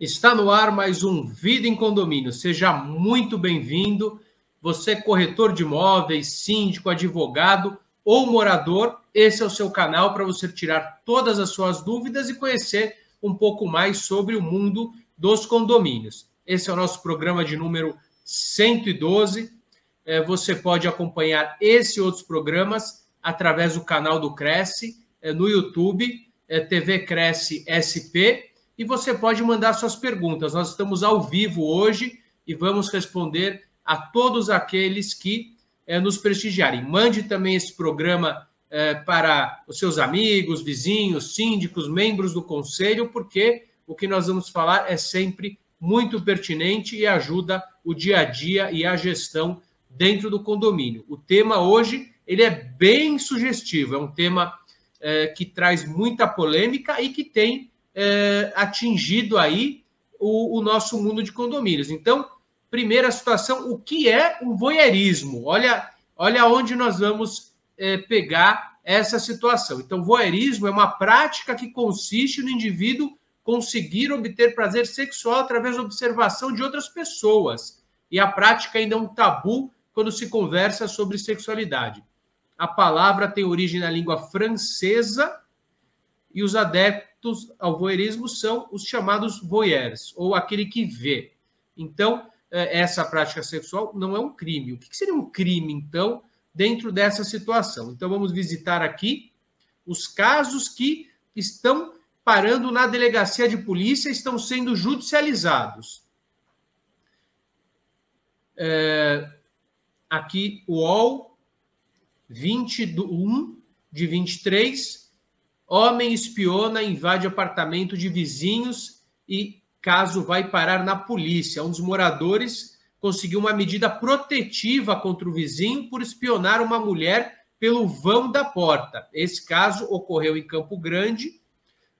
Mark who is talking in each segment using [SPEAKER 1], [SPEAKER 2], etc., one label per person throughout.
[SPEAKER 1] Está no ar mais um Vida em Condomínio. Seja muito bem-vindo. Você, corretor de imóveis, síndico, advogado ou morador, esse é o seu canal para você tirar todas as suas dúvidas e conhecer um pouco mais sobre o mundo dos condomínios. Esse é o nosso programa de número 112. É, você pode acompanhar esse e outros programas através do canal do Cresce, é, no YouTube, é, TV Cresce SP e você pode mandar suas perguntas. Nós estamos ao vivo hoje e vamos responder a todos aqueles que é, nos prestigiarem. Mande também esse programa é, para os seus amigos, vizinhos, síndicos, membros do conselho, porque o que nós vamos falar é sempre muito pertinente e ajuda o dia a dia e a gestão dentro do condomínio. O tema hoje ele é bem sugestivo, é um tema é, que traz muita polêmica e que tem é, atingido aí o, o, nosso mundo de condomínios. Então, primeira situação, o que é um voyeurismo? Olha, olha onde nós vamos é, pegar essa situação. Então, voyeurismo é uma prática que consiste no indivíduo conseguir obter prazer sexual através da observação de outras pessoas. E a prática ainda é um tabu quando se conversa sobre sexualidade. A palavra tem origem na língua francesa e os adeptos ao voyeurismo são os chamados voyeurs, ou aquele que vê. Então, é, essa prática sexual não é um crime. O que seria um crime, então, dentro dessa situação? Então, vamos visitar aqui os casos que estão parando na delegacia de polícia, estão sendo judicializados. É, aqui, o UOL, 21 de 23, Homem espiona, invade apartamento de vizinhos e caso vai parar na polícia. Um dos moradores conseguiu uma medida protetiva contra o vizinho por espionar uma mulher pelo vão da porta. Esse caso ocorreu em Campo Grande.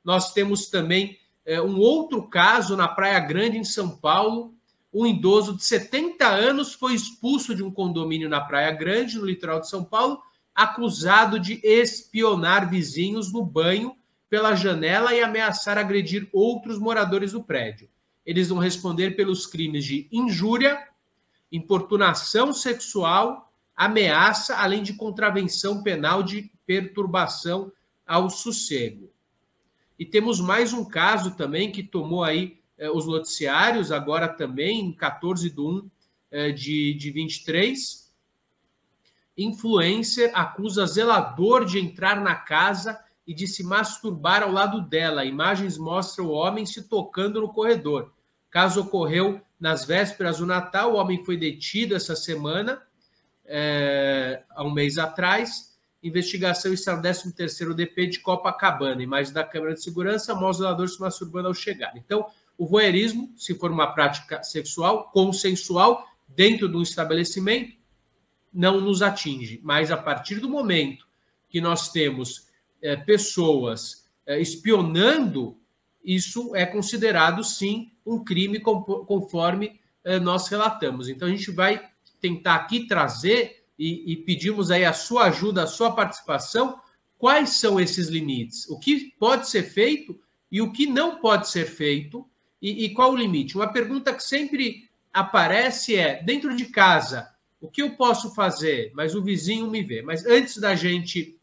[SPEAKER 1] Nós temos também é, um outro caso na Praia Grande, em São Paulo. Um idoso de 70 anos foi expulso de um condomínio na Praia Grande, no litoral de São Paulo, acusado de espionar vizinhos no banho pela janela e ameaçar agredir outros moradores do prédio. Eles vão responder pelos crimes de injúria, importunação sexual, ameaça, além de contravenção penal de perturbação ao sossego. E temos mais um caso também que tomou aí eh, os noticiários, agora também, em 14 de 1 eh, de, de 23, Influencer acusa zelador de entrar na casa e de se masturbar ao lado dela. Imagens mostram o homem se tocando no corredor. Caso ocorreu nas vésperas do Natal, o homem foi detido essa semana, é, há um mês atrás. Investigação está no 13º DP de Copacabana. Imagens da câmera de segurança mostra o zelador se masturbando ao chegar. Então, o voyeurismo, se for uma prática sexual consensual dentro do estabelecimento, não nos atinge. Mas a partir do momento que nós temos é, pessoas é, espionando, isso é considerado sim um crime conforme é, nós relatamos. Então a gente vai tentar aqui trazer e, e pedimos aí a sua ajuda, a sua participação. Quais são esses limites? O que pode ser feito e o que não pode ser feito? E, e qual o limite? Uma pergunta que sempre aparece é: dentro de casa, o que eu posso fazer? Mas o vizinho me vê. Mas antes da gente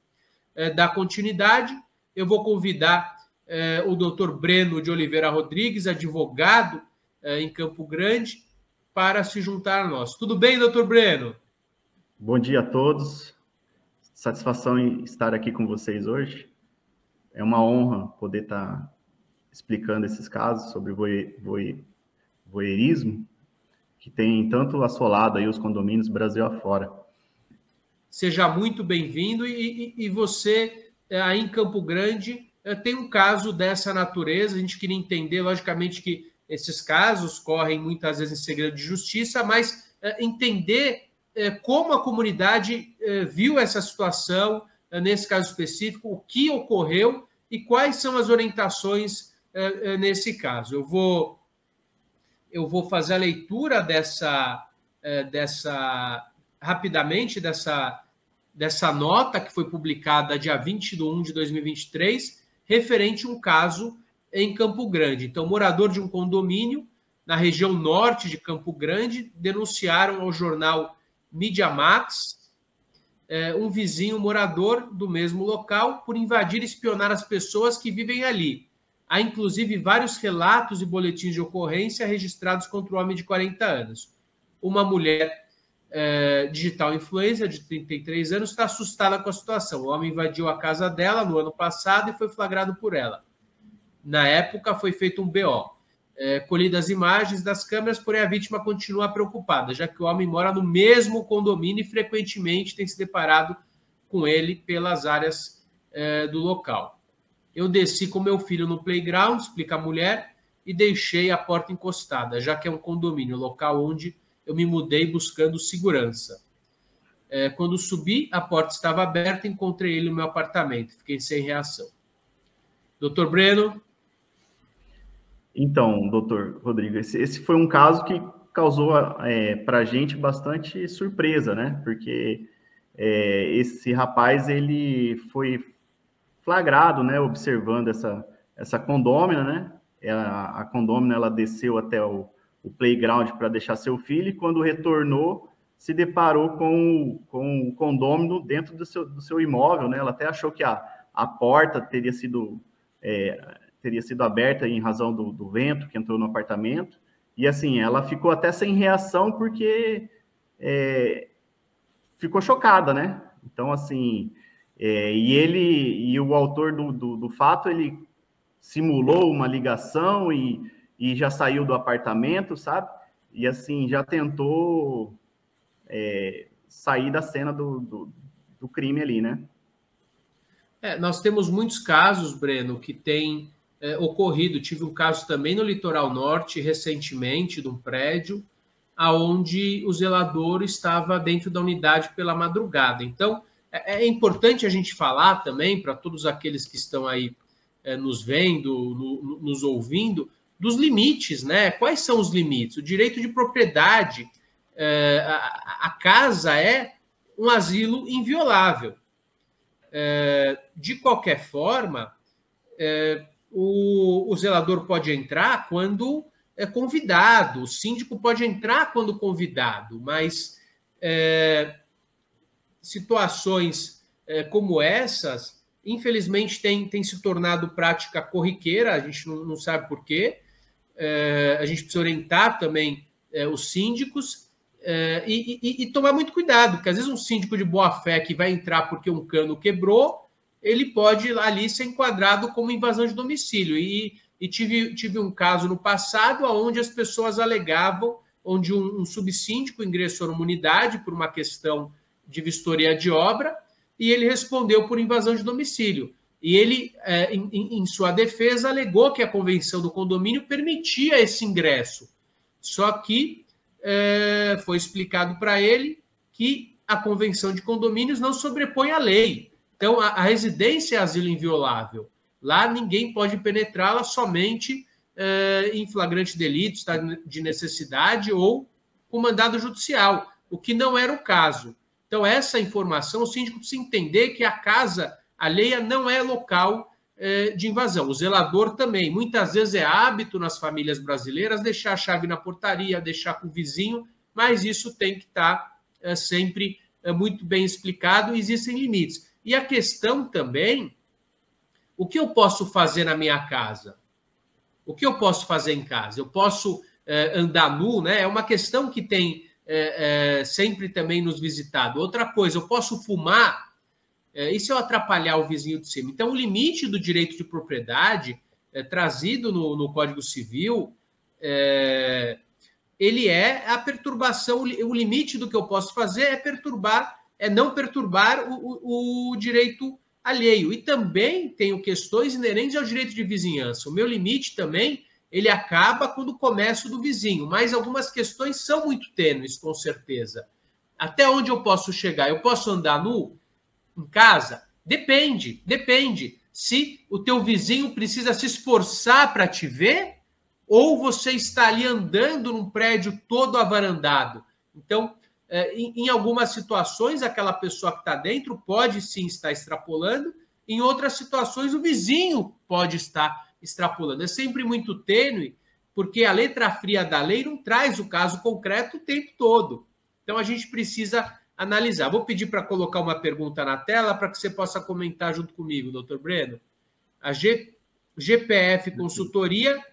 [SPEAKER 1] é, dar continuidade, eu vou convidar é, o doutor Breno de Oliveira Rodrigues, advogado é, em Campo Grande, para se juntar a nós. Tudo bem, doutor Breno?
[SPEAKER 2] Bom dia a todos. Satisfação em estar aqui com vocês hoje. É uma honra poder estar explicando esses casos sobre voyeurismo que tem tanto assolado aí os condomínios Brasil afora.
[SPEAKER 1] Seja muito bem-vindo e, e, e, você é, aí em Campo Grande é, tem um caso dessa natureza. A gente queria entender, logicamente, que esses casos correm muitas vezes em segredo de justiça, mas é, entender como a comunidade viu essa situação, nesse caso específico, o que ocorreu e quais são as orientações nesse caso. Eu vou eu vou fazer a leitura dessa, é, dessa rapidamente dessa, dessa nota que foi publicada dia 20 de 1 de 2023, referente a um caso em Campo Grande. Então, morador de um condomínio na região norte de Campo Grande denunciaram ao jornal Mídia Max é, um vizinho morador do mesmo local por invadir e espionar as pessoas que vivem ali. Há inclusive vários relatos e boletins de ocorrência registrados contra o homem de 40 anos. Uma mulher é, digital influencer de 33 anos está assustada com a situação. O homem invadiu a casa dela no ano passado e foi flagrado por ela. Na época, foi feito um BO. É, colhidas imagens das câmeras, porém a vítima continua preocupada, já que o homem mora no mesmo condomínio e frequentemente tem se deparado com ele pelas áreas é, do local. Eu desci com meu filho no playground, explica a mulher, e deixei a porta encostada, já que é um condomínio, local onde eu me mudei buscando segurança. É, quando subi, a porta estava aberta, encontrei ele no meu apartamento. Fiquei sem reação. Doutor Breno?
[SPEAKER 2] Então, doutor Rodrigo, esse, esse foi um caso que causou é, para a gente bastante surpresa, né? Porque é, esse rapaz ele foi flagrado, né? Observando essa, essa condômina, né? Ela, a condômina ela desceu até o, o playground para deixar seu filho, e quando retornou, se deparou com, com o condômino dentro do seu, do seu imóvel, né? Ela até achou que a, a porta teria sido, é, teria sido aberta em razão do, do vento que entrou no apartamento, e assim, ela ficou até sem reação porque é, ficou chocada, né? Então, assim, é, e ele, e o autor do, do, do fato, ele simulou uma ligação e e já saiu do apartamento, sabe? E assim, já tentou é, sair da cena do, do, do, crime ali, né?
[SPEAKER 1] É, nós temos muitos casos, Breno, que tem é, ocorrido. Tive um caso também no litoral norte, recentemente, de um prédio, aonde o zelador estava dentro da unidade pela madrugada. Então, é, é importante a gente falar também, para todos aqueles que estão aí é, nos vendo, no, nos ouvindo, dos limites, né? Quais são os limites? O direito de propriedade, é, a, a, casa é um asilo inviolável. É, de qualquer forma, é, o, o, zelador pode entrar quando é convidado, o síndico pode entrar quando convidado, mas é, situações é, como essas, infelizmente, tem, se tornado prática corriqueira, a gente não, não sabe por quê, é, a gente precisa orientar também é, os síndicos e, e, e, tomar muito cuidado, porque às vezes um síndico de boa fé que vai entrar porque um cano quebrou, ele pode ali ser enquadrado como invasão de domicílio. E, e tive, tive um caso no passado onde as pessoas alegavam, onde um, um subsíndico ingressou numa unidade por uma questão de vistoria de obra, e ele respondeu por invasão de domicílio. E ele, é, em, sua defesa, alegou que a convenção do condomínio permitia esse ingresso. Só que é, foi explicado para ele que a convenção de condomínios não sobrepõe a lei. Então, a, residência é asilo inviolável. Lá ninguém pode penetrá-la somente é, em flagrante delito, estado de necessidade ou com mandado judicial, o que não era o caso. Então, essa informação, o síndico precisa entender que a casa alheia não é local é, de invasão. O zelador também. Muitas vezes é hábito nas famílias brasileiras deixar a chave na portaria, deixar com o vizinho, mas isso tem que estar é, sempre é, muito bem explicado. Existem limites. E a questão também: o que eu posso fazer na minha casa? O que eu posso fazer em casa? Eu posso andar nu, né? É uma questão que tem é, é, sempre também nos visitado. Outra coisa, eu posso fumar é, e se eu atrapalhar o vizinho de cima? Então, o limite do direito de propriedade é, trazido no, no, Código Civil, é, ele é a perturbação, o limite do que eu posso fazer é perturbar, é não perturbar o, o, o direito alheio. E também tenho questões inerentes ao direito de vizinhança. O meu limite também, ele acaba quando começo do vizinho, mas algumas questões são muito tênues, com certeza. Até onde eu posso chegar? Eu posso andar nu? em casa? Depende, depende. Se o teu vizinho precisa se esforçar para te ver, ou você está ali andando num prédio todo avarandado. Então, é, em algumas situações, aquela pessoa que está dentro pode sim estar extrapolando, em outras situações, o vizinho pode estar extrapolando. É sempre muito tênue, porque a letra fria da lei não traz o caso concreto o tempo todo. Então a gente precisa analisar. Vou pedir para colocar uma pergunta na tela para que você possa comentar junto comigo, doutor Breno. A G, GPF Consultoria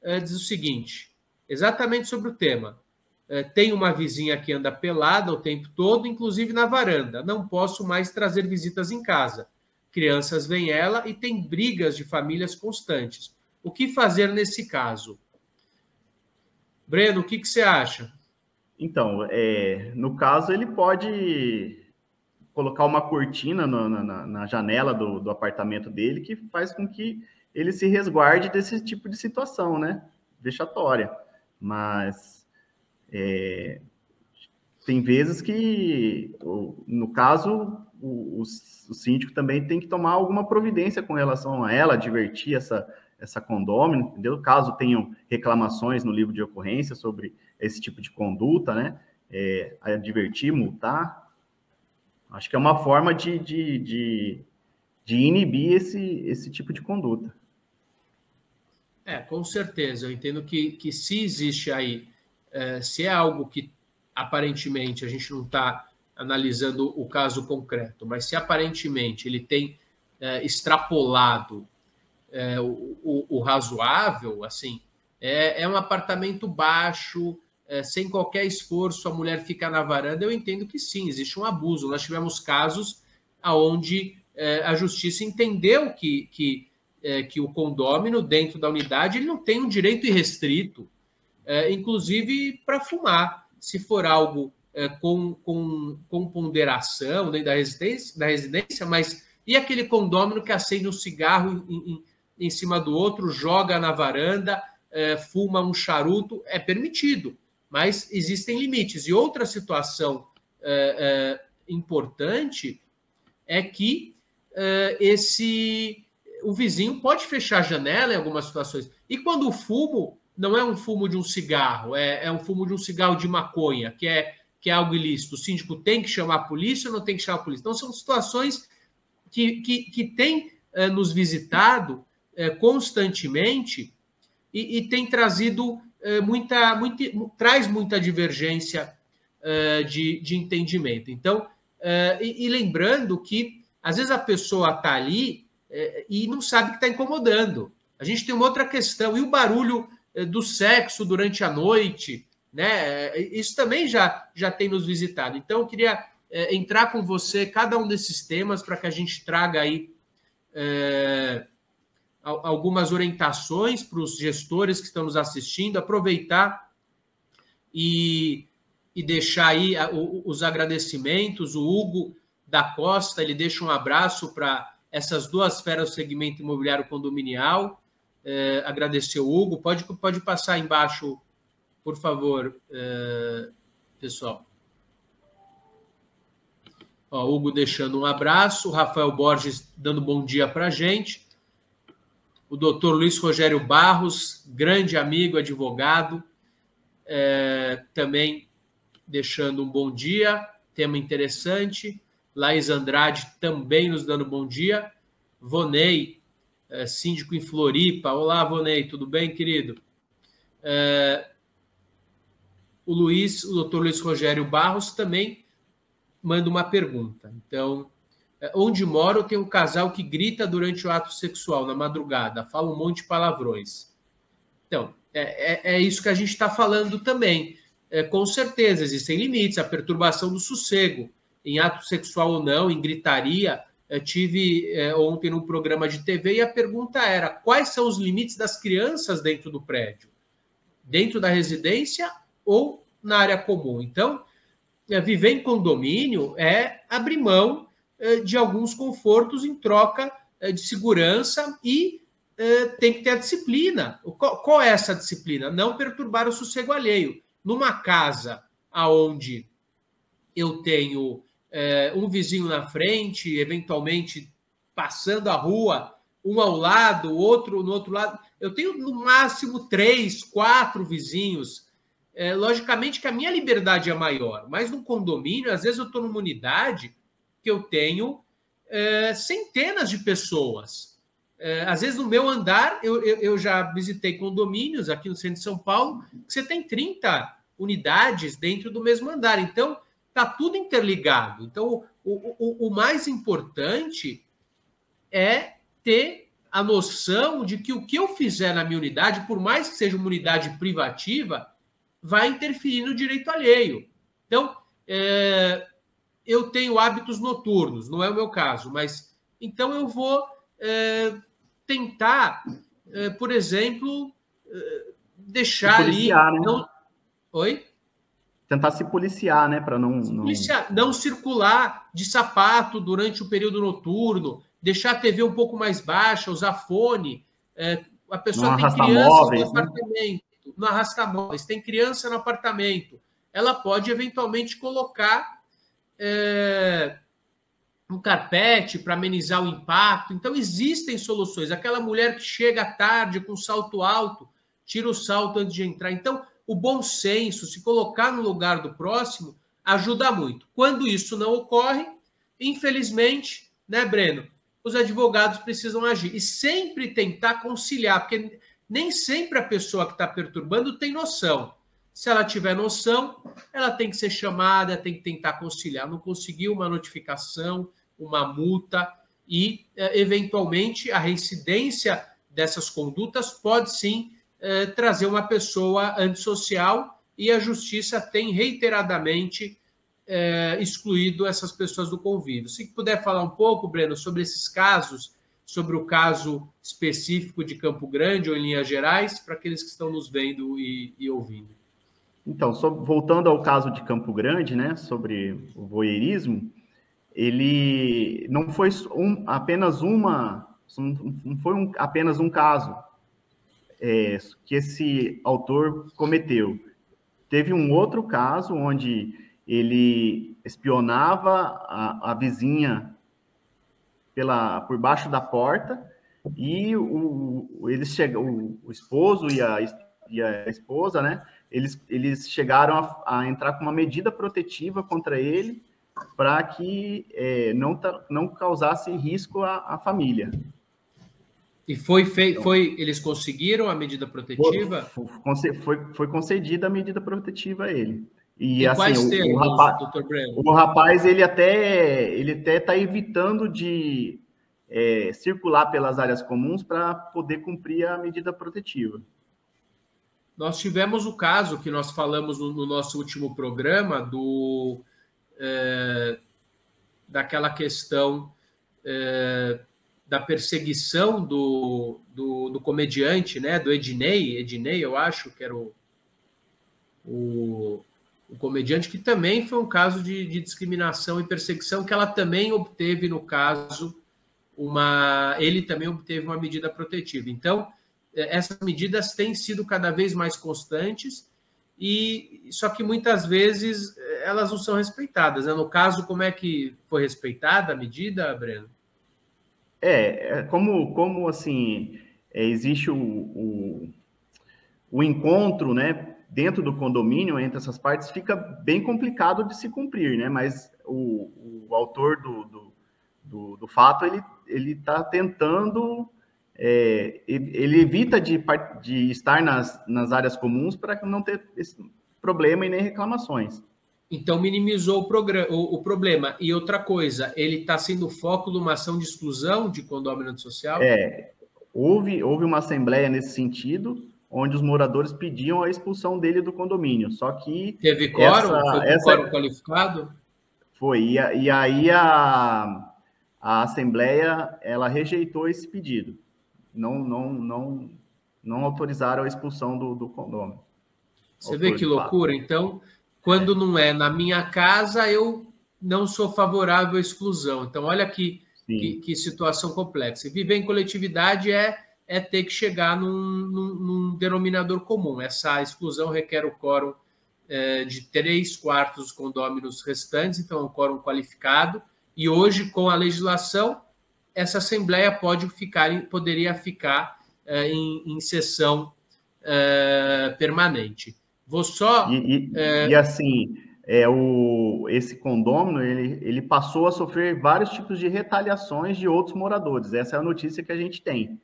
[SPEAKER 1] é, diz o seguinte, exatamente sobre o tema. É, tem uma vizinha que anda pelada o tempo todo, inclusive na varanda. Não posso mais trazer visitas em casa. Crianças veem ela e tem brigas de famílias constantes. O que fazer nesse caso? Breno, o que, que você acha?
[SPEAKER 2] Então, é, no caso, ele pode colocar uma cortina no, na, na, janela do, do, apartamento dele que faz com que ele se resguarde desse tipo de situação, né? Vexatória. Mas é, tem vezes que, no caso, o, o, síndico também tem que tomar alguma providência com relação a ela, advertir essa, essa condômino, entendeu? Caso tenham reclamações no livro de ocorrência sobre esse tipo de conduta, né? É, advertir, multar. Acho que é uma forma de, de, de, de inibir esse, esse tipo de conduta.
[SPEAKER 1] É, com certeza. Eu entendo que, que se existe aí, é, se é algo que aparentemente a gente não está analisando o caso concreto, mas se aparentemente ele tem é, extrapolado é, o, o, o, razoável, assim, é, é um apartamento baixo, é, sem qualquer esforço, a mulher fica na varanda, eu entendo que sim, existe um abuso. Nós tivemos casos onde é, a justiça entendeu que, que, é, que o condômino dentro da unidade ele não tem um direito irrestrito, inclusive para fumar. Se for algo é, com, com, com ponderação dentro da residência, da residência, mas e aquele condômino que acende um cigarro em, em, em cima do outro, joga na varanda, é, fuma um charuto, é permitido mas existem limites. E outra situação é, é, importante é que é, esse o vizinho pode fechar a janela em algumas situações. E quando o fumo não é um fumo de um cigarro, é, é um fumo de um cigarro de maconha, que é, que é algo ilícito. O síndico tem que chamar a polícia ou não tem que chamar a polícia? Então, são situações que, que, que têm é, nos visitado é, constantemente e, e tem trazido eh, muita, muita, traz muita divergência de, de entendimento. Então, e, e, lembrando que às vezes a pessoa está ali e não sabe que está incomodando. A gente tem uma outra questão, e o barulho do sexo durante a noite, né? Isso também já, já tem nos visitado. Então, eu queria entrar com você cada um desses temas para que a gente traga aí algumas orientações para os gestores que estão nos assistindo, aproveitar e, e deixar aí os agradecimentos. O Hugo da Costa, ele deixa um abraço para essas duas feras do segmento imobiliário condominial. É, agradecer o Hugo. Pode, pode passar embaixo, por favor, é, pessoal. Ó, Hugo deixando um abraço, Rafael Borges dando bom dia para a gente o doutor Luiz Rogério Barros, grande amigo, advogado, é, também deixando um bom dia, tema interessante. Laís Andrade também nos dando bom dia. Vonei, é, síndico em Floripa. Olá, Vonei, tudo bem, querido? É, o Luiz, o doutor Luiz Rogério Barros também manda uma pergunta. Então, é, onde moro tem um casal que grita durante o ato sexual, na madrugada, fala um monte de palavrões. Então, é, é, é isso que a gente está falando também. É, com certeza, existem limites, a perturbação do sossego, em ato sexual ou não, em gritaria. Tive é, ontem num programa de TV e a pergunta era: quais são os limites das crianças dentro do prédio? Dentro da residência ou na área comum? Então, é, viver em condomínio é abrir mão eh, de alguns confortos em troca eh, de segurança e eh, tem que ter a disciplina. Qual é essa disciplina? Não perturbar o sossego alheio. Numa casa aonde eu tenho um vizinho na frente, eventualmente passando a rua, um ao lado, outro no outro lado. Eu tenho no máximo três, quatro vizinhos. É, logicamente que a minha liberdade é maior, mas no condomínio, às vezes eu estou numa unidade que eu tenho é, centenas de pessoas. É, às vezes, no meu andar, eu, eu, eu, já visitei condomínios aqui no centro de São Paulo, que você tem 30 unidades dentro do mesmo andar. Então, está tudo interligado. Então, o, o, o mais importante é ter a noção de que o que eu fizer na minha unidade, por mais que seja uma unidade privativa, vai interferir no direito alheio. Então, é, eu tenho hábitos noturnos, não é o meu caso, mas então eu vou é, tentar, é, por exemplo, é, deixar ali. Né? Não... Oi?
[SPEAKER 2] Tentar se policiar, né? Para não, não...
[SPEAKER 1] Policiar, não circular de sapato durante o período noturno, deixar a TV um pouco mais baixa, usar fone. É, a pessoa não tem criança móveis, no né? apartamento, né? não arrasta móveis, tem criança no apartamento. Ela pode eventualmente colocar é, um carpete para amenizar o impacto. Então, existem soluções. Aquela mulher que chega tarde com salto alto, tira o salto antes de entrar. Então, o bom senso, se colocar no lugar do próximo, ajuda muito. Quando isso não ocorre, infelizmente, né, Breno? Os advogados precisam agir e sempre tentar conciliar, porque nem sempre a pessoa que está perturbando tem noção. Se ela tiver noção, ela tem que ser chamada, tem que tentar conciliar. Não conseguiu uma notificação, uma multa e, eh, eventualmente, a reincidência dessas condutas pode sim eh, trazer uma pessoa antissocial e a justiça tem reiteradamente eh, excluído essas pessoas do convívio. Se puder falar um pouco, Breno, sobre esses casos, sobre o caso específico de Campo Grande ou em linhas gerais, para aqueles que estão nos vendo e, e ouvindo.
[SPEAKER 2] Então, voltando ao caso de Campo Grande, né, sobre o voyeurismo, ele não foi um, apenas uma, não foi um, apenas um caso é, que esse autor cometeu. Teve um outro caso onde ele espionava a, a vizinha pela por baixo da porta e o, eles chegam, o, o esposo e a, e a esposa, né? Eles, eles chegaram a, a entrar com uma medida protetiva contra ele para que é, não, não causasse risco à, à família.
[SPEAKER 1] E foi, fei, foi eles conseguiram a medida protetiva?
[SPEAKER 2] Foi, foi, foi concedida a medida protetiva a ele. E, e assim, o, termos, o, rapaz, o rapaz, ele até ele até está evitando de é, circular pelas áreas comuns para poder cumprir a medida protetiva.
[SPEAKER 1] Nós tivemos o caso que nós falamos no, no nosso último programa do é, daquela questão é, da perseguição do, do, do, comediante, né, do Ednei, Ednei, eu acho que era o, o, o comediante, que também foi um caso de, de, discriminação e perseguição, que ela também obteve, no caso, uma. Ele também obteve uma medida protetiva. Então, é, essas medidas têm sido cada vez mais constantes e só que muitas vezes eh, elas não são respeitadas. Né? No caso, como é que foi respeitada a medida, Breno?
[SPEAKER 2] É, é como, como assim, é, existe o, o, o, encontro, né, dentro do condomínio, entre essas partes, fica bem complicado de se cumprir, né, mas o, o autor do, do, do, do fato, ele está tentando é, ele evita de, de estar nas, nas áreas comuns para não ter esse problema e nem reclamações.
[SPEAKER 1] Então, minimizou o, o, o problema. E outra coisa, ele está sendo foco de uma ação de exclusão de condomínio social?
[SPEAKER 2] É, houve, houve uma assembleia nesse sentido, onde os moradores pediam a expulsão dele do condomínio. Só que.
[SPEAKER 1] Teve quórum? Essa, foi essa, quórum qualificado?
[SPEAKER 2] Foi. E, e aí a, a assembleia ela rejeitou esse pedido não, não, não, não autorizaram a expulsão do, do condomínio.
[SPEAKER 1] Você vê que loucura? Então, quando não é na minha casa, eu não sou favorável à exclusão. Então, olha que, que, que, situação complexa. Viver em coletividade é, é ter que chegar num, num, num denominador comum. Essa exclusão requer o quórum é, de três quartos dos condôminos restantes, então é um quórum qualificado. E hoje, com a legislação, essa Assembleia pode ficar, poderia ficar é, em, em, sessão é, permanente. Vou só.
[SPEAKER 2] E, e, é... e, assim, é, o, esse condômino ele, ele passou a sofrer vários tipos de retaliações de outros moradores. Essa é a notícia que a gente tem.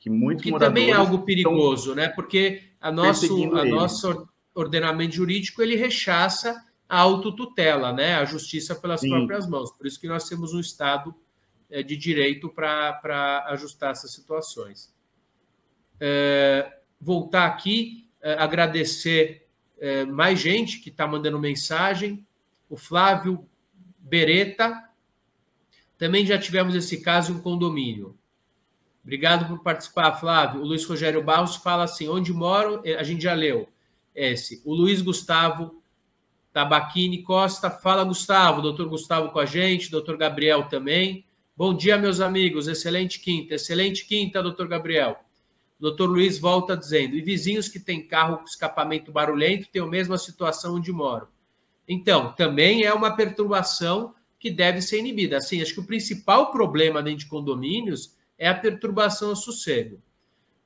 [SPEAKER 1] Que muitos que também é algo perigoso, né? Porque a nosso, a nosso ordenamento jurídico ele rechaça a autotutela, né? A justiça pelas Sim. próprias mãos. Por isso que nós temos um Estado é, de direito para ajustar essas situações. É, voltar aqui, é, agradecer é, mais gente que está mandando mensagem. O Flávio Beretta. Também já tivemos esse caso em condomínio. Obrigado por participar, Flávio. O Luiz Rogério Barros fala assim: onde moro, é, a gente já leu esse. O Luiz Gustavo Tabaquini Costa, fala Gustavo, doutor Gustavo com a gente, doutor Gabriel também. Bom dia, meus amigos, excelente quinta, excelente quinta, doutor Gabriel. Doutor Luiz volta dizendo: e vizinhos que têm carro com escapamento barulhento têm a mesma situação onde moram. Então, também é uma perturbação que deve ser inibida. Assim, acho que o principal problema dentro de condomínios é a perturbação ao sossego.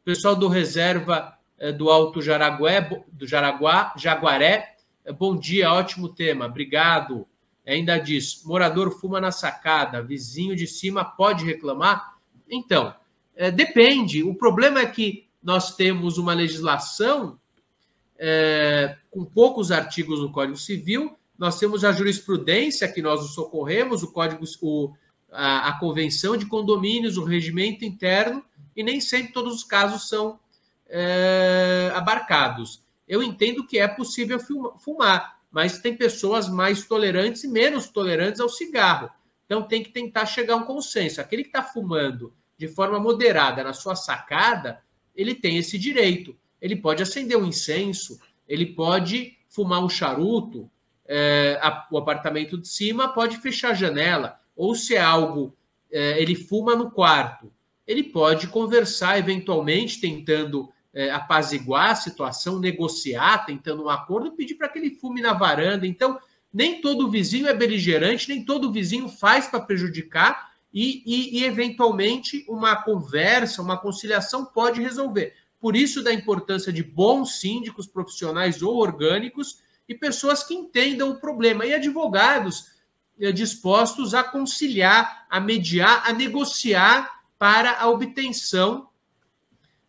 [SPEAKER 1] O pessoal do Reserva eh, do Alto Jaragué, do Jaraguá, Jaguaré, eh, bom dia, ótimo tema, obrigado. Ainda diz: morador fuma na sacada, vizinho de cima pode reclamar? Então, é, depende. O problema é que nós temos uma legislação é, com poucos artigos no Código Civil, nós temos a jurisprudência que nós socorremos, o Código, o, a, a, Convenção de Condomínios, o regimento interno, e nem sempre todos os casos são é, abarcados. Eu entendo que é possível fumar, mas tem pessoas mais tolerantes e menos tolerantes ao cigarro. Então tem que tentar chegar a um consenso. Aquele que está fumando de forma moderada na sua sacada, ele tem esse direito. Ele pode acender um incenso, ele pode fumar um charuto, é, a, o apartamento de cima pode fechar a janela, ou se é algo, é, ele fuma no quarto, ele pode conversar eventualmente, tentando é, apaziguar a situação, negociar, tentando um acordo, pedir para que ele fume na varanda. Então, nem todo vizinho é beligerante, nem todo vizinho faz para prejudicar, e, e, e, eventualmente, uma conversa, uma conciliação pode resolver. Por isso, da importância de bons síndicos profissionais ou orgânicos e pessoas que entendam o problema, e advogados eh, dispostos a conciliar, a mediar, a negociar para a obtenção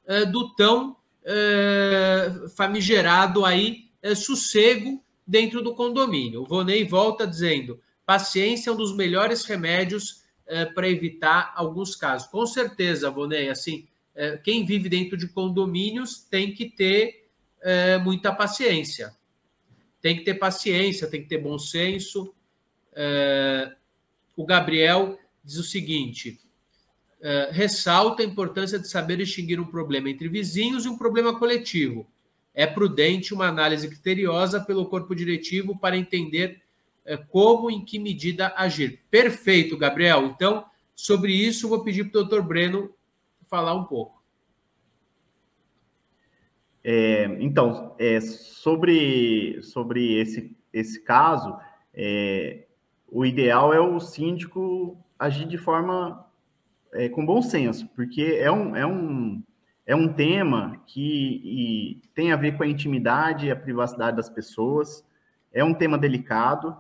[SPEAKER 1] eh, do tão eh, famigerado aí sossego dentro do condomínio. O Vonei volta dizendo: paciência é um dos melhores remédios é, para evitar alguns casos. Com certeza, Vonei, assim, é, quem vive dentro de condomínios tem que ter é, muita paciência. Tem que ter paciência, tem que ter bom senso. O Gabriel diz o seguinte: ressalta a importância de saber distinguir um problema entre vizinhos e um problema coletivo. É prudente uma análise criteriosa pelo corpo diretivo para entender como, em que medida agir. Perfeito, Gabriel. Então, sobre isso, vou pedir para o doutor Breno falar um pouco.
[SPEAKER 2] É, então, é, sobre, sobre esse, esse caso, é, o ideal é o síndico agir de forma é, com bom senso, porque é um, é um, é um tema que tem a ver com a intimidade e a privacidade das pessoas, é um tema delicado,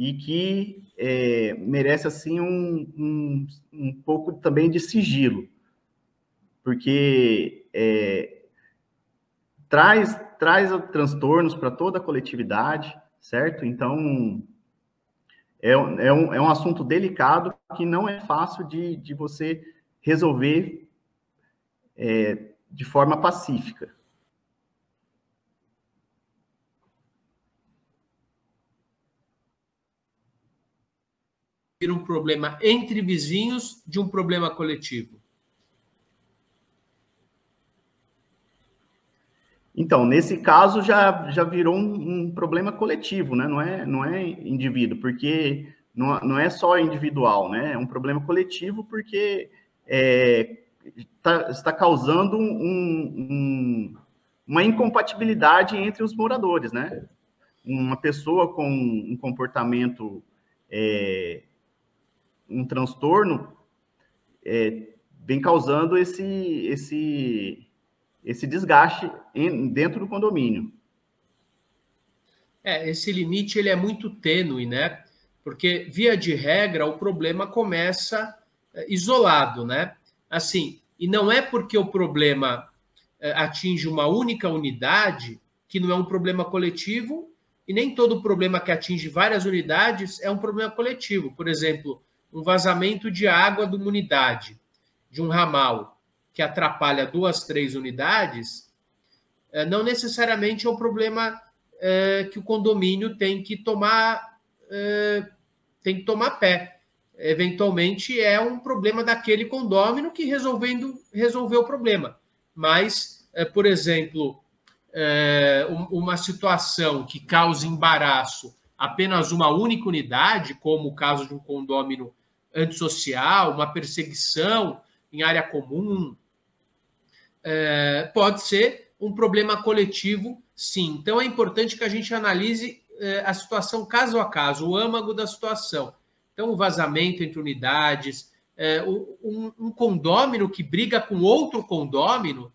[SPEAKER 2] e que é, merece assim um, um, um, pouco também de sigilo, porque é, traz traz transtornos para toda a coletividade, certo? Então é, é, um, é um assunto delicado que não é fácil de, de você resolver é, de forma pacífica.
[SPEAKER 1] Um problema entre vizinhos de um problema coletivo?
[SPEAKER 2] Então, nesse caso já, já virou um, um, problema coletivo, né? Não é, não é indivíduo, porque não, não é só individual, né? É um problema coletivo porque é, tá, está causando um, um, uma incompatibilidade entre os moradores, né? Uma pessoa com um comportamento é, um transtorno é, vem causando esse, esse, esse desgaste em, dentro do condomínio.
[SPEAKER 1] É, esse limite ele é muito tênue, né? Porque, via de regra, o problema começa é, isolado, né? Assim, e não é porque o problema é, atinge uma única unidade que não é um problema coletivo, e nem todo problema que atinge várias unidades é um problema coletivo. Por exemplo, um vazamento de água de uma unidade, de um ramal, que atrapalha duas, três unidades, é, não necessariamente é um problema que o condomínio tem que tomar tem que tomar pé. Eventualmente é um problema daquele condômino que resolvendo resolveu o problema. Mas, por exemplo, uma situação que cause embaraço apenas uma única unidade, como o caso de um condômino antissocial, uma perseguição em área comum, é, pode ser um problema coletivo, sim. Então é importante que a gente analise é, a situação caso a caso, o âmago da situação. Então, o vazamento entre unidades, é, um, um condômino que briga com outro condômino,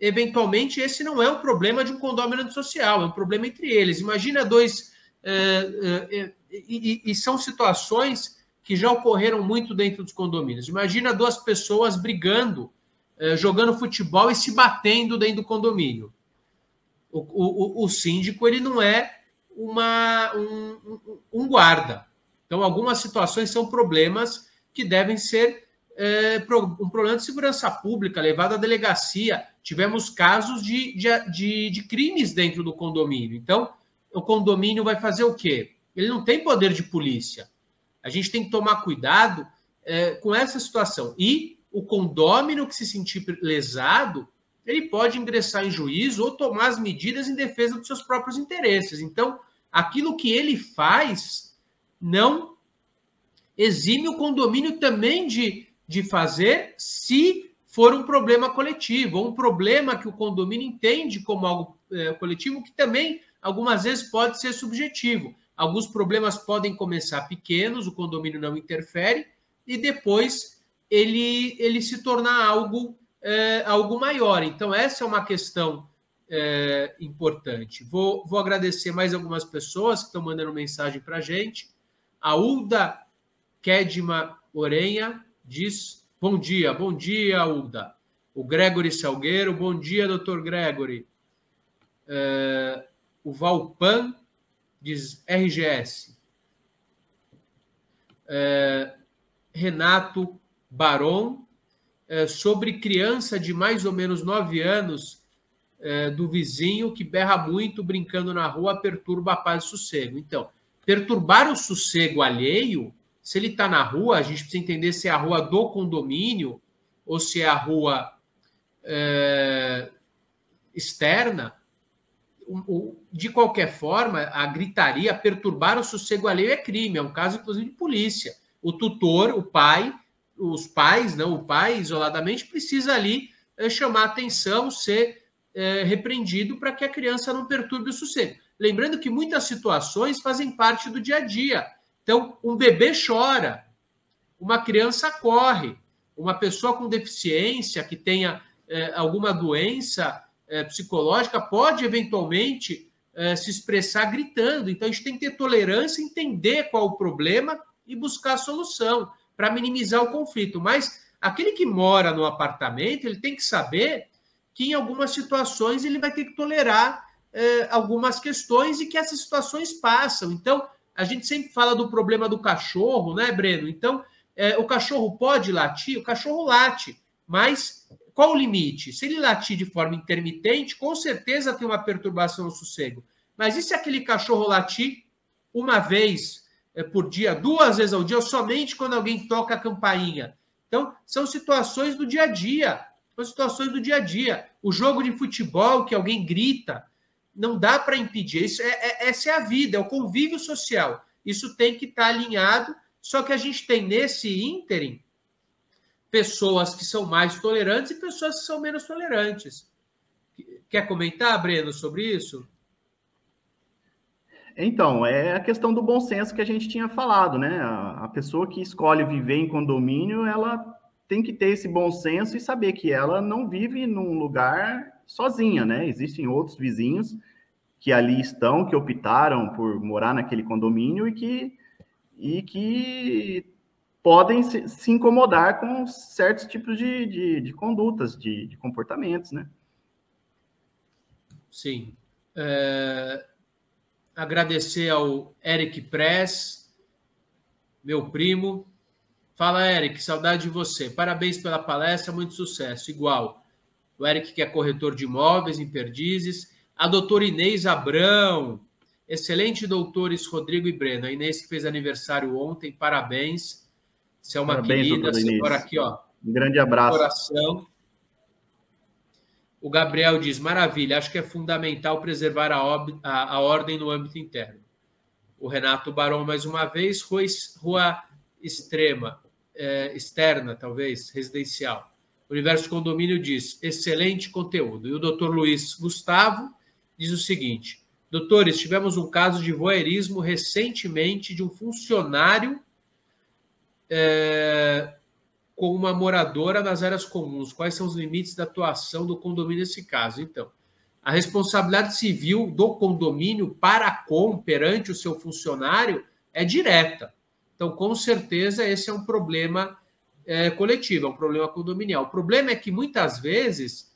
[SPEAKER 1] eventualmente esse não é um problema de um condômino social, é um problema entre eles. Imagina dois. É, é, e, e, são situações que já ocorreram muito dentro dos condomínios. Imagina duas pessoas brigando, é, jogando futebol e se batendo dentro do condomínio. O, o, o síndico ele não é uma, um, um guarda. Então, algumas situações são problemas que devem ser é, um problema de segurança pública, levado à delegacia. Tivemos casos de, de, de, de, crimes dentro do condomínio. Então, o condomínio vai fazer o quê? Ele não tem poder de polícia. A gente tem que tomar cuidado é, com essa situação. E o condômino que se sentir lesado, ele pode ingressar em juízo ou tomar as medidas em defesa dos seus próprios interesses. Então, aquilo que ele faz não exime o condomínio também de, de fazer se for um problema coletivo, ou um problema que o condomínio entende como algo é, coletivo, que também algumas vezes pode ser subjetivo. Alguns problemas podem começar pequenos, o condomínio não interfere, e depois ele, ele se tornar algo é, algo maior. Então, essa é uma questão é, importante. Vou, vou agradecer mais algumas pessoas que estão mandando mensagem para a gente. A Ulda Kedma Orenha diz: Bom dia, bom dia, Ulda. O Gregory Salgueiro, bom dia, doutor Gregory. É, o Valpan diz RGS. É, Renato Baron é, sobre criança de mais ou menos nove anos é, do vizinho que berra muito brincando na rua, perturba a paz e sossego. Então, perturbar o sossego alheio, se ele está na rua, a gente precisa entender se é a rua do condomínio ou se é a rua é, externa. De qualquer forma, a gritaria, perturbar o sossego alheio é crime, é um caso, inclusive, de polícia. O tutor, o pai, os pais, não, o pai isoladamente precisa ali é, chamar atenção, ser é, repreendido para que a criança não perturbe o sossego. Lembrando que muitas situações fazem parte do dia a dia. Então, um bebê chora, uma criança corre, uma pessoa com deficiência que tenha é, alguma doença é, psicológica pode eventualmente é, se expressar gritando. Então, a gente tem que ter tolerância, entender qual o problema e buscar a solução para minimizar o conflito. Mas aquele que mora no apartamento, ele tem que saber que em algumas situações ele vai ter que tolerar eh, algumas questões e que essas situações passam. Então, a gente sempre fala do problema do cachorro, né, Breno? Então, o cachorro pode latir? O cachorro late, mas qual o limite? Se ele latir de forma intermitente, com certeza tem uma perturbação no sossego. Mas e se aquele cachorro latir uma vez eh, por dia, duas vezes ao dia, ou somente quando alguém toca a campainha? Então, são situações do dia a dia são situações do dia a dia. O jogo de futebol que alguém grita, não dá para impedir. Isso é, é, essa é a vida, é o convívio social. Isso tem que estar tá alinhado. Só que a gente tem nesse ínterim pessoas que são mais tolerantes e pessoas que são menos tolerantes. Quer comentar, Breno, sobre isso?
[SPEAKER 2] Então, é a questão do bom senso que a gente tinha falado, né? A, pessoa que escolhe viver em condomínio, ela tem que ter esse bom senso e saber que ela não vive num lugar sozinha, né? Existem outros vizinhos que ali estão, que optaram por morar naquele condomínio e que, e que podem se, se incomodar com certos tipos de, de, de condutas, de, de, comportamentos, né?
[SPEAKER 1] Sim. É... Agradecer ao Eric Press, meu primo. Fala, Eric, saudade de você. Parabéns pela palestra, muito sucesso. Igual. O Eric, que é corretor de imóveis em Perdizes. A doutora Inês Abrão. Excelente doutores Rodrigo e Breno. A Inês que fez aniversário ontem, parabéns. Você é uma Parabéns, querida, você mora aqui, ó.
[SPEAKER 2] Um grande abraço.
[SPEAKER 1] Coração. O Gabriel diz: maravilha, acho que é fundamental preservar a, a, a ordem no âmbito interno. O Renato Barão, mais uma vez, rua, rua extrema, é, externa, talvez, residencial. O Universo Condomínio diz: excelente conteúdo. E o doutor Luiz Gustavo diz o seguinte: doutores, tivemos um caso de voyeurismo recentemente de um funcionário é, com uma moradora nas áreas comuns? Quais são os limites da atuação do condomínio nesse caso? Então, a responsabilidade civil do condomínio para com perante o seu funcionário é direta. Então, com certeza, esse é um problema é, coletivo, é um problema condominial. O problema é que muitas vezes,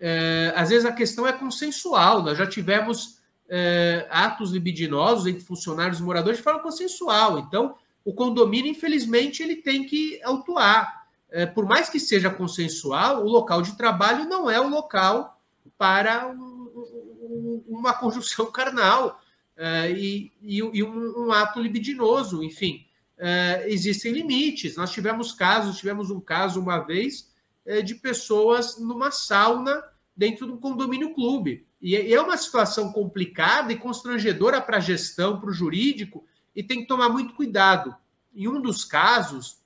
[SPEAKER 1] é, às vezes a questão é consensual. Nós já tivemos é, atos libidinosos entre funcionários e moradores de forma consensual. Então, o condomínio, infelizmente, ele tem que autuar. É, por mais que seja consensual, o local de trabalho não é o local para um, um, uma conjunção carnal é, e, e, um, um, ato libidinoso. Enfim, é, existem limites. Nós tivemos casos, tivemos um caso uma vez é, de pessoas numa sauna dentro de um condomínio clube. E, e é uma situação complicada e constrangedora para a gestão, para o jurídico, e tem que tomar muito cuidado. Em um dos casos,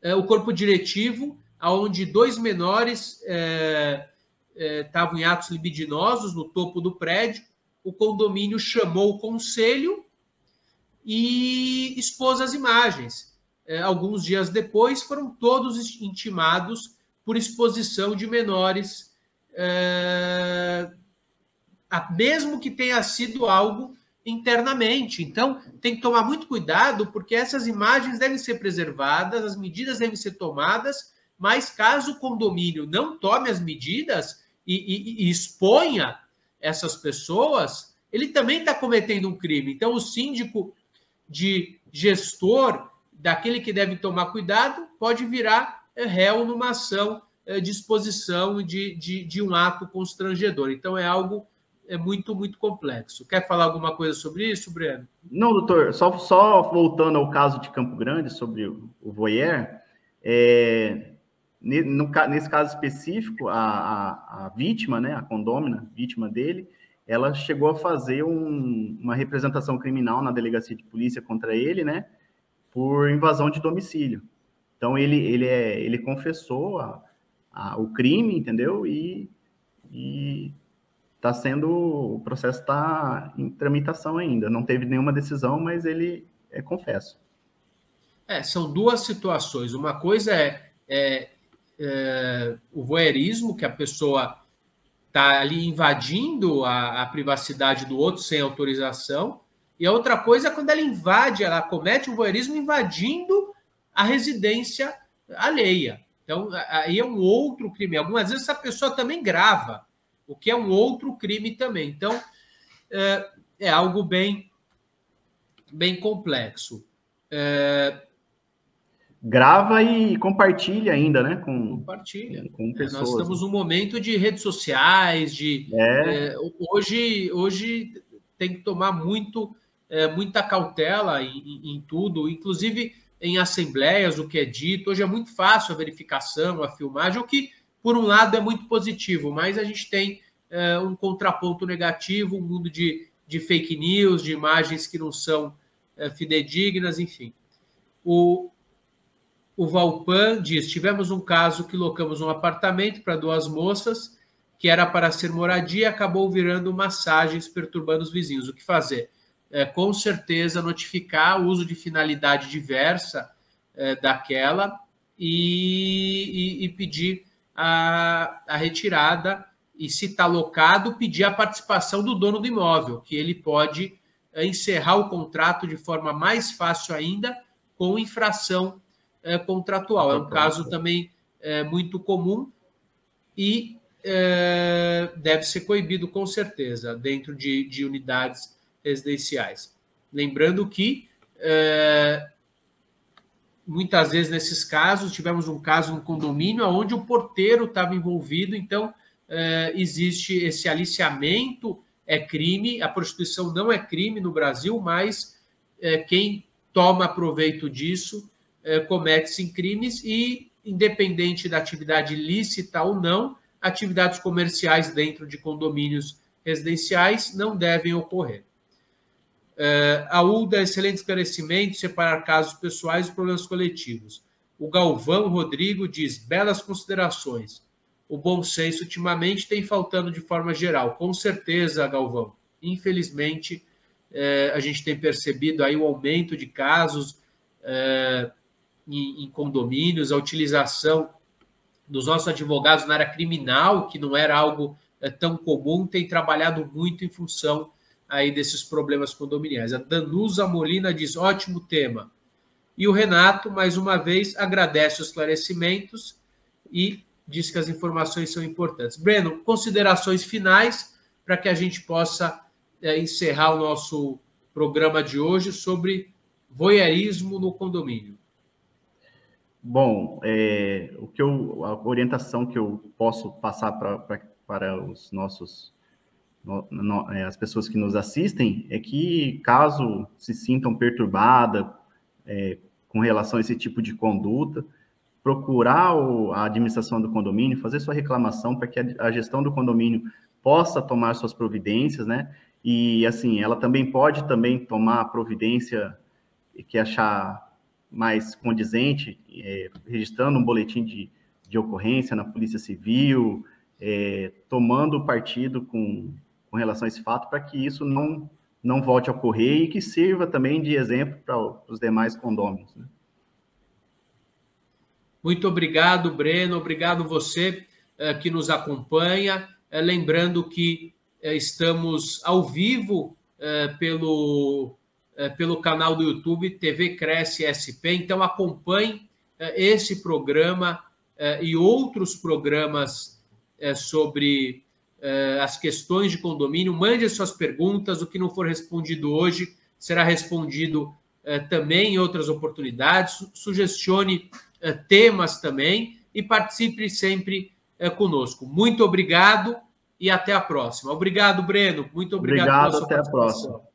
[SPEAKER 1] é, o corpo diretivo, onde dois menores é, é, estavam em atos libidinosos no topo do prédio, o condomínio chamou o conselho e expôs as imagens. É, alguns dias depois, foram todos intimados por exposição de menores, é, mesmo que tenha sido algo internamente. Então, tem que tomar muito cuidado, porque essas imagens devem ser preservadas, as medidas devem ser tomadas, mas caso o condomínio não tome as medidas e, e, e exponha essas pessoas, ele também está cometendo um crime. Então, o síndico de gestor, daquele que deve tomar cuidado, pode virar é, réu numa ação é, de exposição de, de, de um ato constrangedor. Então, é algo é muito, muito complexo. Quer falar alguma coisa sobre isso, Breno?
[SPEAKER 2] Não, doutor, só, só voltando ao caso de Campo Grande, sobre o, voyeur, é, nesse caso específico, a, a, a, vítima, né, a condômina, vítima dele, ela chegou a fazer um, uma representação criminal na delegacia de polícia contra ele, né, por invasão de domicílio. Então, ele, ele, é, ele confessou a, a, o crime, entendeu? E, e está sendo, o processo está em tramitação ainda. Não teve nenhuma decisão, mas ele é confesso.
[SPEAKER 1] É, são duas situações. Uma coisa é, é, é o voyeurismo, que a pessoa está ali invadindo a, a, privacidade do outro sem autorização. E a outra coisa é quando ela invade, ela comete o voyeurismo invadindo a residência alheia. Então, aí é um outro crime. Algumas vezes essa pessoa também grava o que é um outro crime também. Então, é, é algo bem, bem complexo. É...
[SPEAKER 2] Grava e compartilha ainda, né?
[SPEAKER 1] Com, compartilha. Com pessoas. É, nós estamos num momento de redes sociais, de é. é. hoje, hoje tem que tomar muito, muita cautela em, em, tudo, inclusive em assembleias, o que é dito. Hoje é muito fácil a verificação, a filmagem, o que por um lado, é muito positivo, mas a gente tem é, um contraponto negativo, um mundo de, de fake news, de imagens que não são é, fidedignas, enfim. O, o Valpan diz: tivemos um caso que locamos um apartamento para duas moças, que era para ser moradia, acabou virando massagens, perturbando os vizinhos. O que fazer? É, com certeza notificar o uso de finalidade diversa é, daquela e, e, e pedir a, a retirada e se está locado, pedir a participação do dono do imóvel, que ele pode é, encerrar o contrato de forma mais fácil ainda com infração é, contratual. É um caso também é, muito comum e é, deve ser coibido com certeza dentro de, de unidades residenciais. Lembrando que é, muitas vezes nesses casos tivemos um caso no condomínio onde o porteiro estava envolvido, então é, existe esse aliciamento é crime, a prostituição não é crime no Brasil, mas é, quem toma proveito disso é, comete-se em crimes e, independente da atividade lícita ou não, atividades comerciais dentro de condomínios residenciais não devem ocorrer. Uh, a UDA, excelente esclarecimento, separar casos pessoais e problemas coletivos. O Galvão Rodrigo diz: belas considerações. O bom senso ultimamente tem faltando de forma geral. Com certeza, Galvão. Infelizmente, uh, a gente tem percebido aí o aumento de casos uh, em, em condomínios, a utilização dos nossos advogados na área criminal, que não era algo é, tão comum, tem trabalhado muito em função aí desses problemas condominiais. A Danusa Molina diz: ótimo tema. E o Renato, mais uma vez, agradece os esclarecimentos e diz que as informações são importantes. Breno, considerações finais para que a gente possa é, encerrar o nosso programa de hoje sobre voyeurismo no condomínio.
[SPEAKER 2] Bom, é, o que eu, a orientação que eu posso passar para os nossos, no, no, as pessoas que nos assistem, é que caso se sintam perturbadas é, com relação a esse tipo de conduta, procurar o, a administração do condomínio, fazer sua reclamação para que a, a gestão do condomínio possa tomar suas providências, né? E assim, ela também pode também tomar a providência que achar mais condizente, é, registrando um boletim de, de ocorrência na Polícia Civil, é, tomando partido com, com relação a esse fato para que isso não, não volte a ocorrer e que sirva também de exemplo para os demais condôminos. Né?
[SPEAKER 1] Muito obrigado, Breno. Obrigado você é, que nos acompanha. É, lembrando que é, estamos ao vivo pelo eh, pelo canal do YouTube TV Cresce SP. Então acompanhe eh, esse programa eh, e outros programas sobre as questões de condomínio. Mande as suas perguntas. O que não for respondido hoje será respondido também em outras oportunidades. Sugestione temas também e participe sempre conosco. Muito obrigado e até a próxima. Obrigado, Breno. Muito obrigado.
[SPEAKER 2] Obrigado, até a próxima.